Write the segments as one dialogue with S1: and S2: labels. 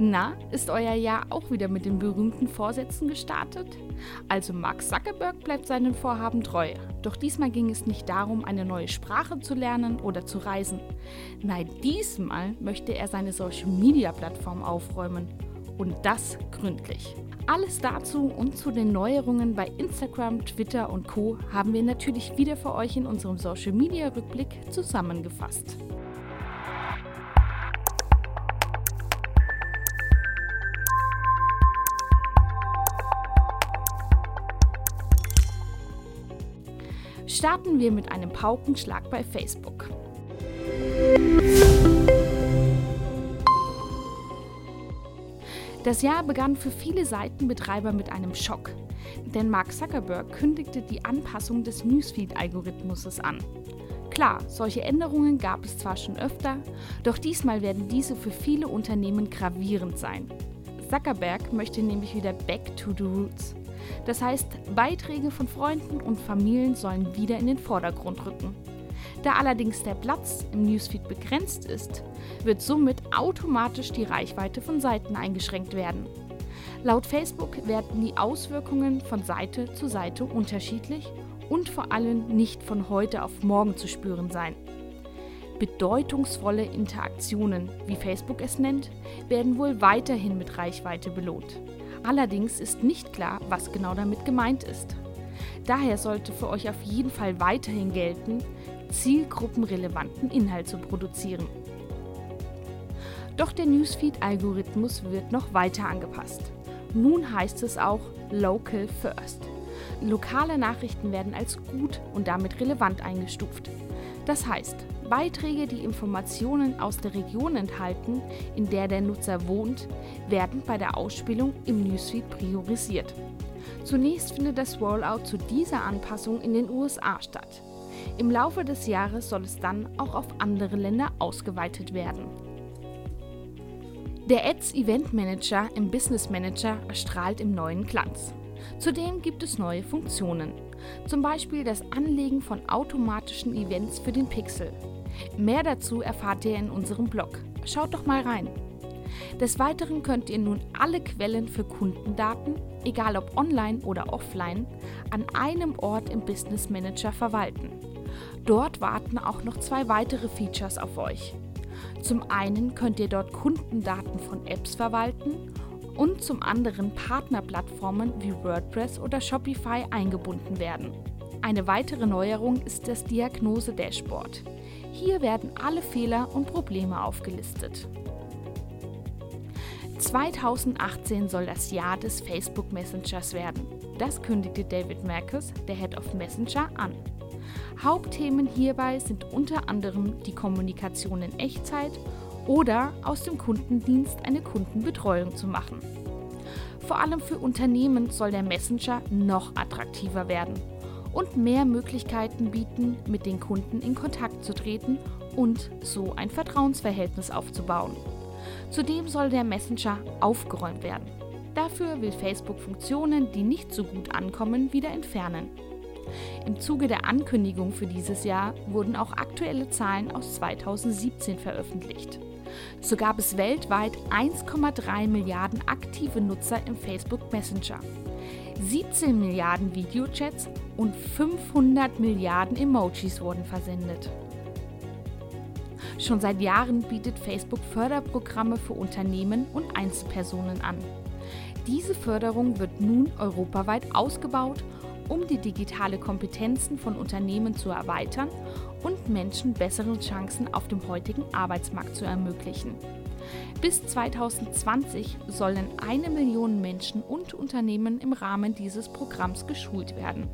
S1: Na, ist euer Jahr auch wieder mit den berühmten Vorsätzen gestartet? Also Mark Zuckerberg bleibt seinen Vorhaben treu. Doch diesmal ging es nicht darum, eine neue Sprache zu lernen oder zu reisen. Nein, diesmal möchte er seine Social-Media-Plattform aufräumen. Und das gründlich. Alles dazu und zu den Neuerungen bei Instagram, Twitter und Co. haben wir natürlich wieder für euch in unserem Social-Media-Rückblick zusammengefasst. Starten wir mit einem Paukenschlag bei Facebook. Das Jahr begann für viele Seitenbetreiber mit einem Schock, denn Mark Zuckerberg kündigte die Anpassung des Newsfeed-Algorithmuses an. Klar, solche Änderungen gab es zwar schon öfter, doch diesmal werden diese für viele Unternehmen gravierend sein. Zuckerberg möchte nämlich wieder back to the roots. Das heißt, Beiträge von Freunden und Familien sollen wieder in den Vordergrund rücken. Da allerdings der Platz im Newsfeed begrenzt ist, wird somit automatisch die Reichweite von Seiten eingeschränkt werden. Laut Facebook werden die Auswirkungen von Seite zu Seite unterschiedlich und vor allem nicht von heute auf morgen zu spüren sein. Bedeutungsvolle Interaktionen, wie Facebook es nennt, werden wohl weiterhin mit Reichweite belohnt. Allerdings ist nicht klar, was genau damit gemeint ist. Daher sollte für euch auf jeden Fall weiterhin gelten, zielgruppenrelevanten Inhalt zu produzieren. Doch der Newsfeed-Algorithmus wird noch weiter angepasst. Nun heißt es auch Local First. Lokale Nachrichten werden als gut und damit relevant eingestuft. Das heißt, Beiträge, die Informationen aus der Region enthalten, in der der Nutzer wohnt, werden bei der Ausspielung im Newsfeed priorisiert. Zunächst findet das Rollout zu dieser Anpassung in den USA statt. Im Laufe des Jahres soll es dann auch auf andere Länder ausgeweitet werden. Der Ads Event Manager im Business Manager erstrahlt im neuen Glanz. Zudem gibt es neue Funktionen, zum Beispiel das Anlegen von automatischen Events für den Pixel. Mehr dazu erfahrt ihr in unserem Blog. Schaut doch mal rein. Des Weiteren könnt ihr nun alle Quellen für Kundendaten, egal ob online oder offline, an einem Ort im Business Manager verwalten. Dort warten auch noch zwei weitere Features auf euch. Zum einen könnt ihr dort Kundendaten von Apps verwalten und zum anderen Partnerplattformen wie WordPress oder Shopify eingebunden werden. Eine weitere Neuerung ist das Diagnose-Dashboard. Hier werden alle Fehler und Probleme aufgelistet. 2018 soll das Jahr des Facebook Messengers werden. Das kündigte David Marcus, der Head of Messenger, an. Hauptthemen hierbei sind unter anderem die Kommunikation in Echtzeit oder aus dem Kundendienst eine Kundenbetreuung zu machen. Vor allem für Unternehmen soll der Messenger noch attraktiver werden und mehr Möglichkeiten bieten, mit den Kunden in Kontakt zu treten und so ein Vertrauensverhältnis aufzubauen. Zudem soll der Messenger aufgeräumt werden. Dafür will Facebook Funktionen, die nicht so gut ankommen, wieder entfernen. Im Zuge der Ankündigung für dieses Jahr wurden auch aktuelle Zahlen aus 2017 veröffentlicht. So gab es weltweit 1,3 Milliarden aktive Nutzer im Facebook Messenger, 17 Milliarden Videochats und 500 Milliarden Emojis wurden versendet. Schon seit Jahren bietet Facebook Förderprogramme für Unternehmen und Einzelpersonen an. Diese Förderung wird nun europaweit ausgebaut um die digitale Kompetenzen von Unternehmen zu erweitern und Menschen bessere Chancen auf dem heutigen Arbeitsmarkt zu ermöglichen. Bis 2020 sollen eine Million Menschen und Unternehmen im Rahmen dieses Programms geschult werden.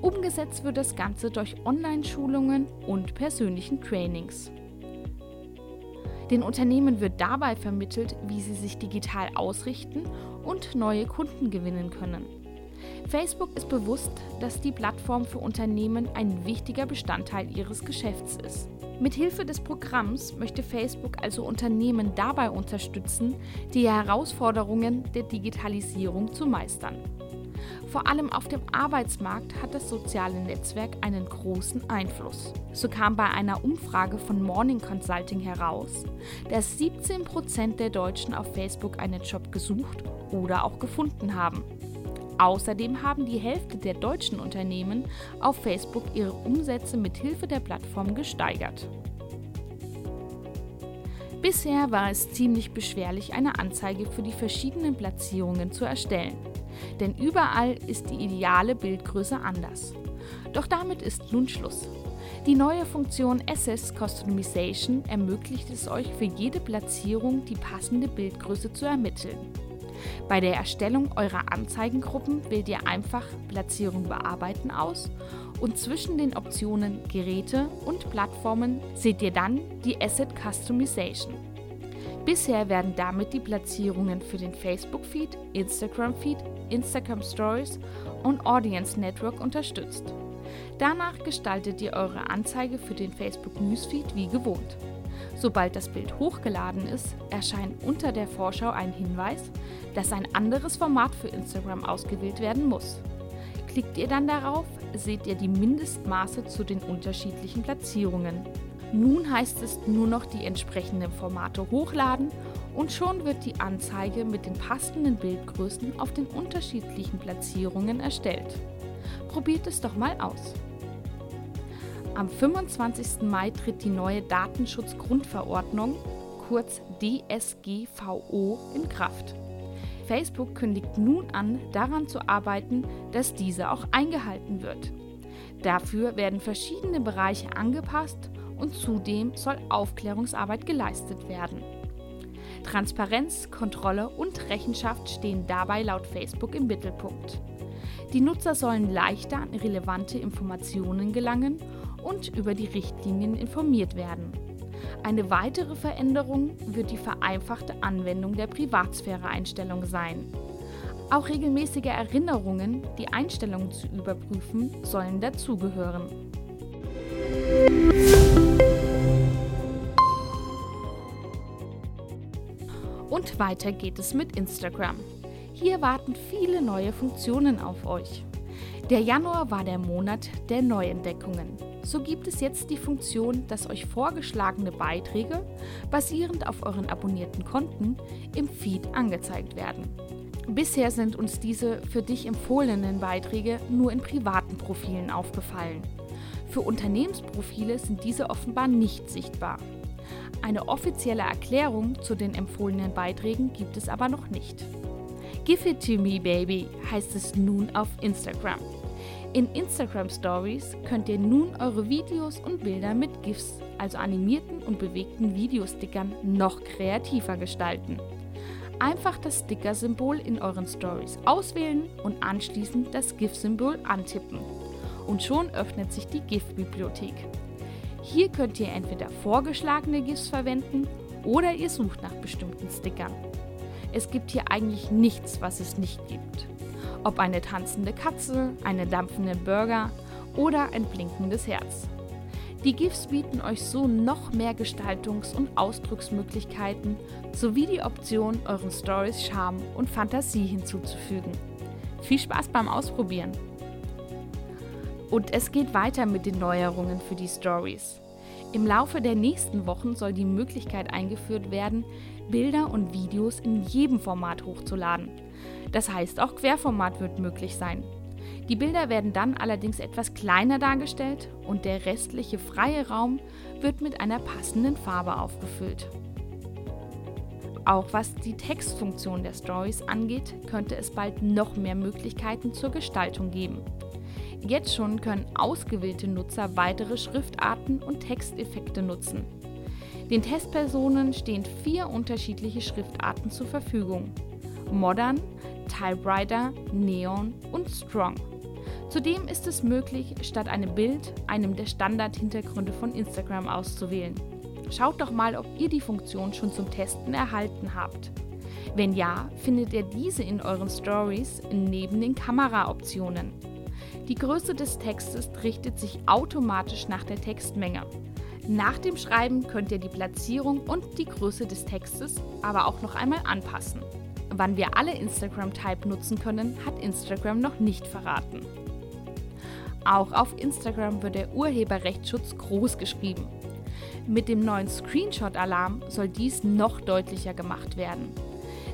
S1: Umgesetzt wird das Ganze durch Online-Schulungen und persönlichen Trainings. Den Unternehmen wird dabei vermittelt, wie sie sich digital ausrichten und neue Kunden gewinnen können. Facebook ist bewusst, dass die Plattform für Unternehmen ein wichtiger Bestandteil ihres Geschäfts ist. Mithilfe des Programms möchte Facebook also Unternehmen dabei unterstützen, die Herausforderungen der Digitalisierung zu meistern. Vor allem auf dem Arbeitsmarkt hat das soziale Netzwerk einen großen Einfluss. So kam bei einer Umfrage von Morning Consulting heraus, dass 17% der Deutschen auf Facebook einen Job gesucht oder auch gefunden haben. Außerdem haben die Hälfte der deutschen Unternehmen auf Facebook ihre Umsätze mit Hilfe der Plattform gesteigert. Bisher war es ziemlich beschwerlich, eine Anzeige für die verschiedenen Platzierungen zu erstellen. Denn überall ist die ideale Bildgröße anders. Doch damit ist nun Schluss. Die neue Funktion Assets Customization ermöglicht es euch für jede Platzierung die passende Bildgröße zu ermitteln. Bei der Erstellung eurer Anzeigengruppen wählt ihr einfach Platzierung bearbeiten aus und zwischen den Optionen Geräte und Plattformen seht ihr dann die Asset Customization. Bisher werden damit die Platzierungen für den Facebook-Feed, Instagram-Feed, Instagram Stories und Audience Network unterstützt. Danach gestaltet ihr eure Anzeige für den Facebook Newsfeed wie gewohnt. Sobald das Bild hochgeladen ist, erscheint unter der Vorschau ein Hinweis, dass ein anderes Format für Instagram ausgewählt werden muss. Klickt ihr dann darauf, seht ihr die Mindestmaße zu den unterschiedlichen Platzierungen. Nun heißt es nur noch die entsprechenden Formate hochladen und schon wird die Anzeige mit den passenden Bildgrößen auf den unterschiedlichen Platzierungen erstellt. Probiert es doch mal aus. Am 25. Mai tritt die neue Datenschutzgrundverordnung, kurz DSGVO, in Kraft. Facebook kündigt nun an, daran zu arbeiten, dass diese auch eingehalten wird. Dafür werden verschiedene Bereiche angepasst und zudem soll Aufklärungsarbeit geleistet werden. Transparenz, Kontrolle und Rechenschaft stehen dabei laut Facebook im Mittelpunkt. Die Nutzer sollen leichter an relevante Informationen gelangen und über die Richtlinien informiert werden. Eine weitere Veränderung wird die vereinfachte Anwendung der Privatsphäre-Einstellung sein. Auch regelmäßige Erinnerungen, die Einstellungen zu überprüfen, sollen dazugehören. Und weiter geht es mit Instagram. Hier warten viele neue Funktionen auf euch. Der Januar war der Monat der Neuentdeckungen. So gibt es jetzt die Funktion, dass euch vorgeschlagene Beiträge, basierend auf euren abonnierten Konten, im Feed angezeigt werden. Bisher sind uns diese für dich empfohlenen Beiträge nur in privaten Profilen aufgefallen. Für Unternehmensprofile sind diese offenbar nicht sichtbar. Eine offizielle Erklärung zu den empfohlenen Beiträgen gibt es aber noch nicht. Give it to me, baby, heißt es nun auf Instagram. In Instagram Stories könnt ihr nun eure Videos und Bilder mit GIFs, also animierten und bewegten Videostickern, noch kreativer gestalten. Einfach das Sticker-Symbol in euren Stories auswählen und anschließend das GIF-Symbol antippen. Und schon öffnet sich die GIF-Bibliothek. Hier könnt ihr entweder vorgeschlagene GIFs verwenden oder ihr sucht nach bestimmten Stickern. Es gibt hier eigentlich nichts, was es nicht gibt. Ob eine tanzende Katze, einen dampfenden Burger oder ein blinkendes Herz. Die GIFs bieten euch so noch mehr Gestaltungs- und Ausdrucksmöglichkeiten sowie die Option, euren Stories Charme und Fantasie hinzuzufügen. Viel Spaß beim Ausprobieren! Und es geht weiter mit den Neuerungen für die Stories. Im Laufe der nächsten Wochen soll die Möglichkeit eingeführt werden, Bilder und Videos in jedem Format hochzuladen. Das heißt, auch Querformat wird möglich sein. Die Bilder werden dann allerdings etwas kleiner dargestellt und der restliche freie Raum wird mit einer passenden Farbe aufgefüllt. Auch was die Textfunktion der Stories angeht, könnte es bald noch mehr Möglichkeiten zur Gestaltung geben. Jetzt schon können ausgewählte Nutzer weitere Schriftarten und Texteffekte nutzen. Den Testpersonen stehen vier unterschiedliche Schriftarten zur Verfügung. Modern, Typewriter, Neon und Strong. Zudem ist es möglich, statt einem Bild einem der Standardhintergründe von Instagram auszuwählen. Schaut doch mal, ob ihr die Funktion schon zum Testen erhalten habt. Wenn ja, findet ihr diese in euren Stories neben den Kameraoptionen. Die Größe des Textes richtet sich automatisch nach der Textmenge. Nach dem Schreiben könnt ihr die Platzierung und die Größe des Textes aber auch noch einmal anpassen. Wann wir alle Instagram-Type nutzen können, hat Instagram noch nicht verraten. Auch auf Instagram wird der Urheberrechtsschutz groß geschrieben. Mit dem neuen Screenshot-Alarm soll dies noch deutlicher gemacht werden.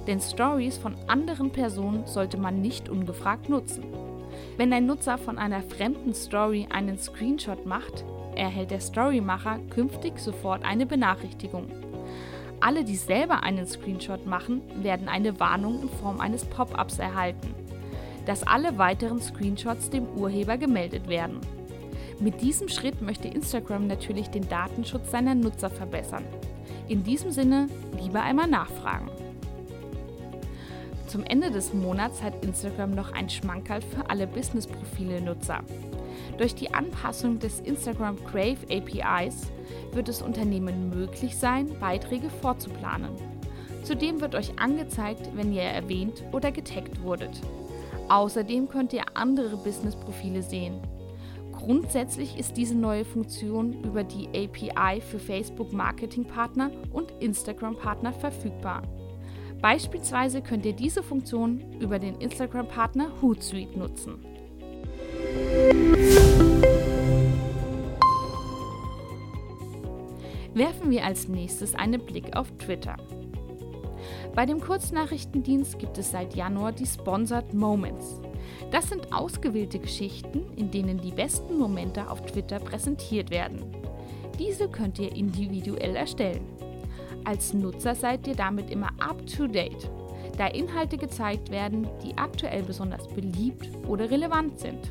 S1: Denn Stories von anderen Personen sollte man nicht ungefragt nutzen. Wenn ein Nutzer von einer fremden Story einen Screenshot macht, erhält der Storymacher künftig sofort eine Benachrichtigung. Alle, die selber einen Screenshot machen, werden eine Warnung in Form eines Pop-ups erhalten, dass alle weiteren Screenshots dem Urheber gemeldet werden. Mit diesem Schritt möchte Instagram natürlich den Datenschutz seiner Nutzer verbessern. In diesem Sinne lieber einmal nachfragen. Zum Ende des Monats hat Instagram noch ein Schmankerl für alle Business-Profile-Nutzer. Durch die Anpassung des Instagram Crave APIs wird es Unternehmen möglich sein, Beiträge vorzuplanen. Zudem wird euch angezeigt, wenn ihr erwähnt oder getaggt wurdet. Außerdem könnt ihr andere Business-Profile sehen. Grundsätzlich ist diese neue Funktion über die API für Facebook Marketing-Partner und Instagram-Partner verfügbar. Beispielsweise könnt ihr diese Funktion über den Instagram-Partner Hootsuite nutzen. Werfen wir als nächstes einen Blick auf Twitter. Bei dem Kurznachrichtendienst gibt es seit Januar die Sponsored Moments. Das sind ausgewählte Geschichten, in denen die besten Momente auf Twitter präsentiert werden. Diese könnt ihr individuell erstellen. Als Nutzer seid ihr damit immer up-to-date, da Inhalte gezeigt werden, die aktuell besonders beliebt oder relevant sind.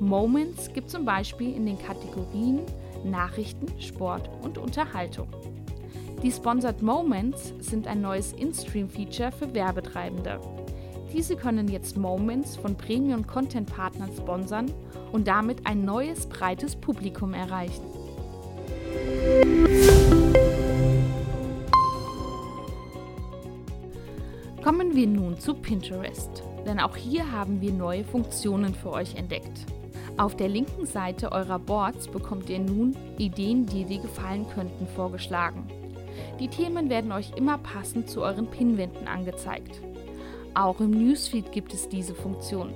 S1: Moments gibt zum Beispiel in den Kategorien Nachrichten, Sport und Unterhaltung. Die Sponsored Moments sind ein neues In-Stream-Feature für Werbetreibende. Diese können jetzt Moments von Premium-Content-Partnern sponsern und damit ein neues, breites Publikum erreichen. Kommen wir nun zu Pinterest, denn auch hier haben wir neue Funktionen für euch entdeckt. Auf der linken Seite eurer Boards bekommt ihr nun Ideen, die dir gefallen könnten, vorgeschlagen. Die Themen werden euch immer passend zu euren Pinwänden angezeigt. Auch im Newsfeed gibt es diese Funktion.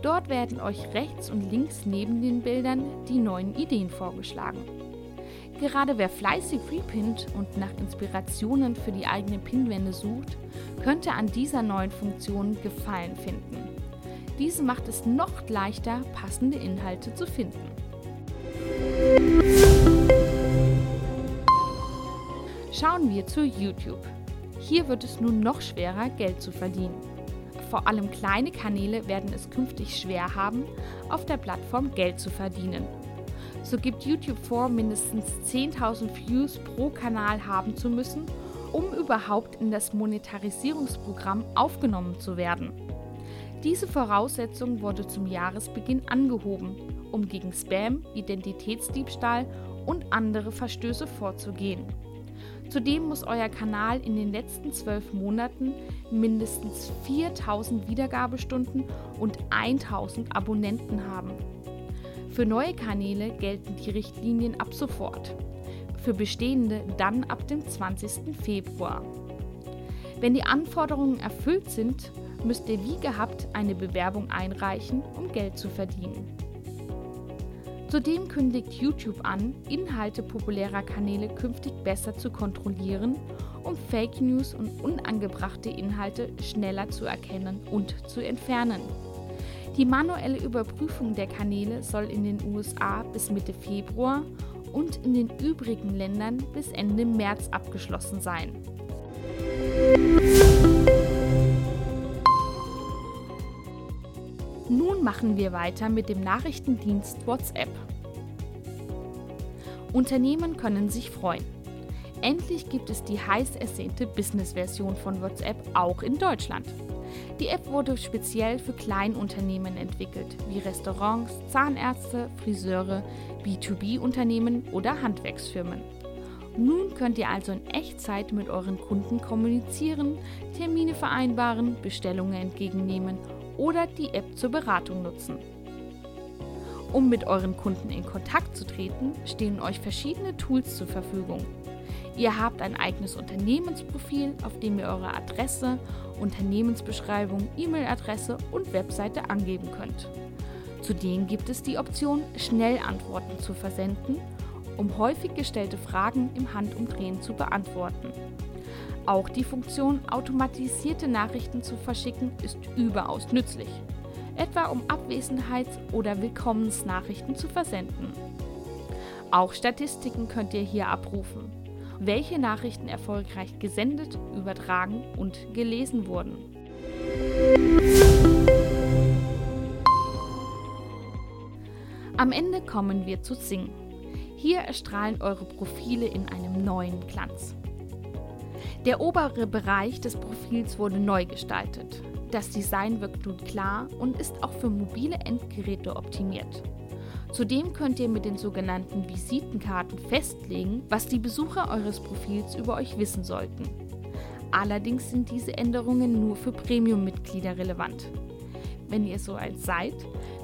S1: Dort werden euch rechts und links neben den Bildern die neuen Ideen vorgeschlagen. Gerade wer fleißig repinnt und nach Inspirationen für die eigenen Pinwände sucht, könnte an dieser neuen Funktion Gefallen finden. Diese macht es noch leichter, passende Inhalte zu finden. Schauen wir zu YouTube. Hier wird es nun noch schwerer, Geld zu verdienen. Vor allem kleine Kanäle werden es künftig schwer haben, auf der Plattform Geld zu verdienen. So gibt YouTube vor, mindestens 10.000 Views pro Kanal haben zu müssen, um überhaupt in das Monetarisierungsprogramm aufgenommen zu werden. Diese Voraussetzung wurde zum Jahresbeginn angehoben, um gegen Spam, Identitätsdiebstahl und andere Verstöße vorzugehen. Zudem muss euer Kanal in den letzten zwölf Monaten mindestens 4000 Wiedergabestunden und 1000 Abonnenten haben. Für neue Kanäle gelten die Richtlinien ab sofort, für bestehende dann ab dem 20. Februar. Wenn die Anforderungen erfüllt sind, müsst ihr wie gehabt eine Bewerbung einreichen, um Geld zu verdienen. Zudem kündigt YouTube an, Inhalte populärer Kanäle künftig besser zu kontrollieren, um Fake News und unangebrachte Inhalte schneller zu erkennen und zu entfernen. Die manuelle Überprüfung der Kanäle soll in den USA bis Mitte Februar und in den übrigen Ländern bis Ende März abgeschlossen sein. Machen wir weiter mit dem Nachrichtendienst WhatsApp. Unternehmen können sich freuen. Endlich gibt es die heiß ersehnte Business-Version von WhatsApp auch in Deutschland. Die App wurde speziell für Kleinunternehmen entwickelt, wie Restaurants, Zahnärzte, Friseure, B2B-Unternehmen oder Handwerksfirmen. Nun könnt ihr also in Echtzeit mit euren Kunden kommunizieren, Termine vereinbaren, Bestellungen entgegennehmen oder die App zur Beratung nutzen. Um mit euren Kunden in Kontakt zu treten, stehen euch verschiedene Tools zur Verfügung. Ihr habt ein eigenes Unternehmensprofil, auf dem ihr eure Adresse, Unternehmensbeschreibung, E-Mail-Adresse und Webseite angeben könnt. Zudem gibt es die Option, Schnellantworten zu versenden, um häufig gestellte Fragen im Handumdrehen zu beantworten. Auch die Funktion, automatisierte Nachrichten zu verschicken, ist überaus nützlich, etwa um Abwesenheits- oder Willkommensnachrichten zu versenden. Auch Statistiken könnt ihr hier abrufen, welche Nachrichten erfolgreich gesendet, übertragen und gelesen wurden. Am Ende kommen wir zu Sing. Hier erstrahlen eure Profile in einem neuen Glanz. Der obere Bereich des Profils wurde neu gestaltet. Das Design wirkt nun klar und ist auch für mobile Endgeräte optimiert. Zudem könnt ihr mit den sogenannten Visitenkarten festlegen, was die Besucher eures Profils über euch wissen sollten. Allerdings sind diese Änderungen nur für Premium-Mitglieder relevant. Wenn ihr so alt seid,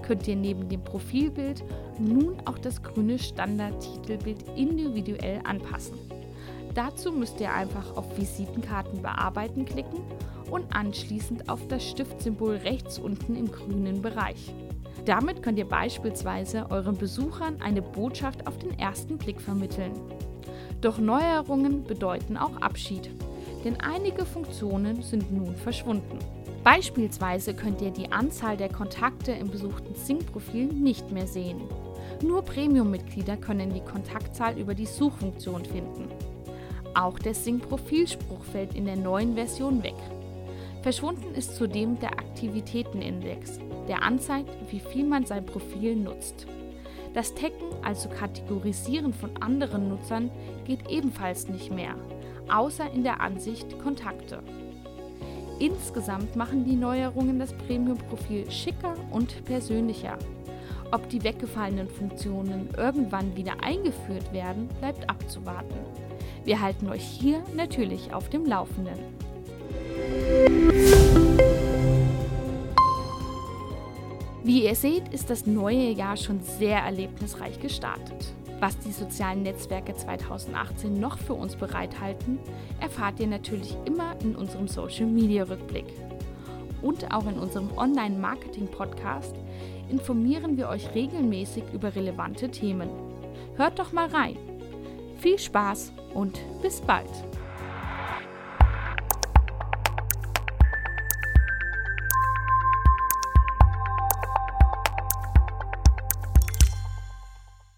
S1: könnt ihr neben dem Profilbild nun auch das grüne Standard-Titelbild individuell anpassen. Dazu müsst ihr einfach auf Visitenkarten bearbeiten klicken und anschließend auf das Stiftsymbol rechts unten im grünen Bereich. Damit könnt ihr beispielsweise euren Besuchern eine Botschaft auf den ersten Blick vermitteln. Doch Neuerungen bedeuten auch Abschied, denn einige Funktionen sind nun verschwunden. Beispielsweise könnt ihr die Anzahl der Kontakte im besuchten Sync-Profil nicht mehr sehen. Nur Premium-Mitglieder können die Kontaktzahl über die Suchfunktion finden. Auch der Sync-Profilspruch fällt in der neuen Version weg. Verschwunden ist zudem der Aktivitätenindex, der anzeigt, wie viel man sein Profil nutzt. Das Taggen, also Kategorisieren von anderen Nutzern, geht ebenfalls nicht mehr, außer in der Ansicht Kontakte. Insgesamt machen die Neuerungen das Premium-Profil schicker und persönlicher. Ob die weggefallenen Funktionen irgendwann wieder eingeführt werden, bleibt abzuwarten. Wir halten euch hier natürlich auf dem Laufenden. Wie ihr seht, ist das neue Jahr schon sehr erlebnisreich gestartet. Was die sozialen Netzwerke 2018 noch für uns bereithalten, erfahrt ihr natürlich immer in unserem Social Media Rückblick. Und auch in unserem Online-Marketing-Podcast informieren wir euch regelmäßig über relevante Themen. Hört doch mal rein. Viel Spaß und bis bald!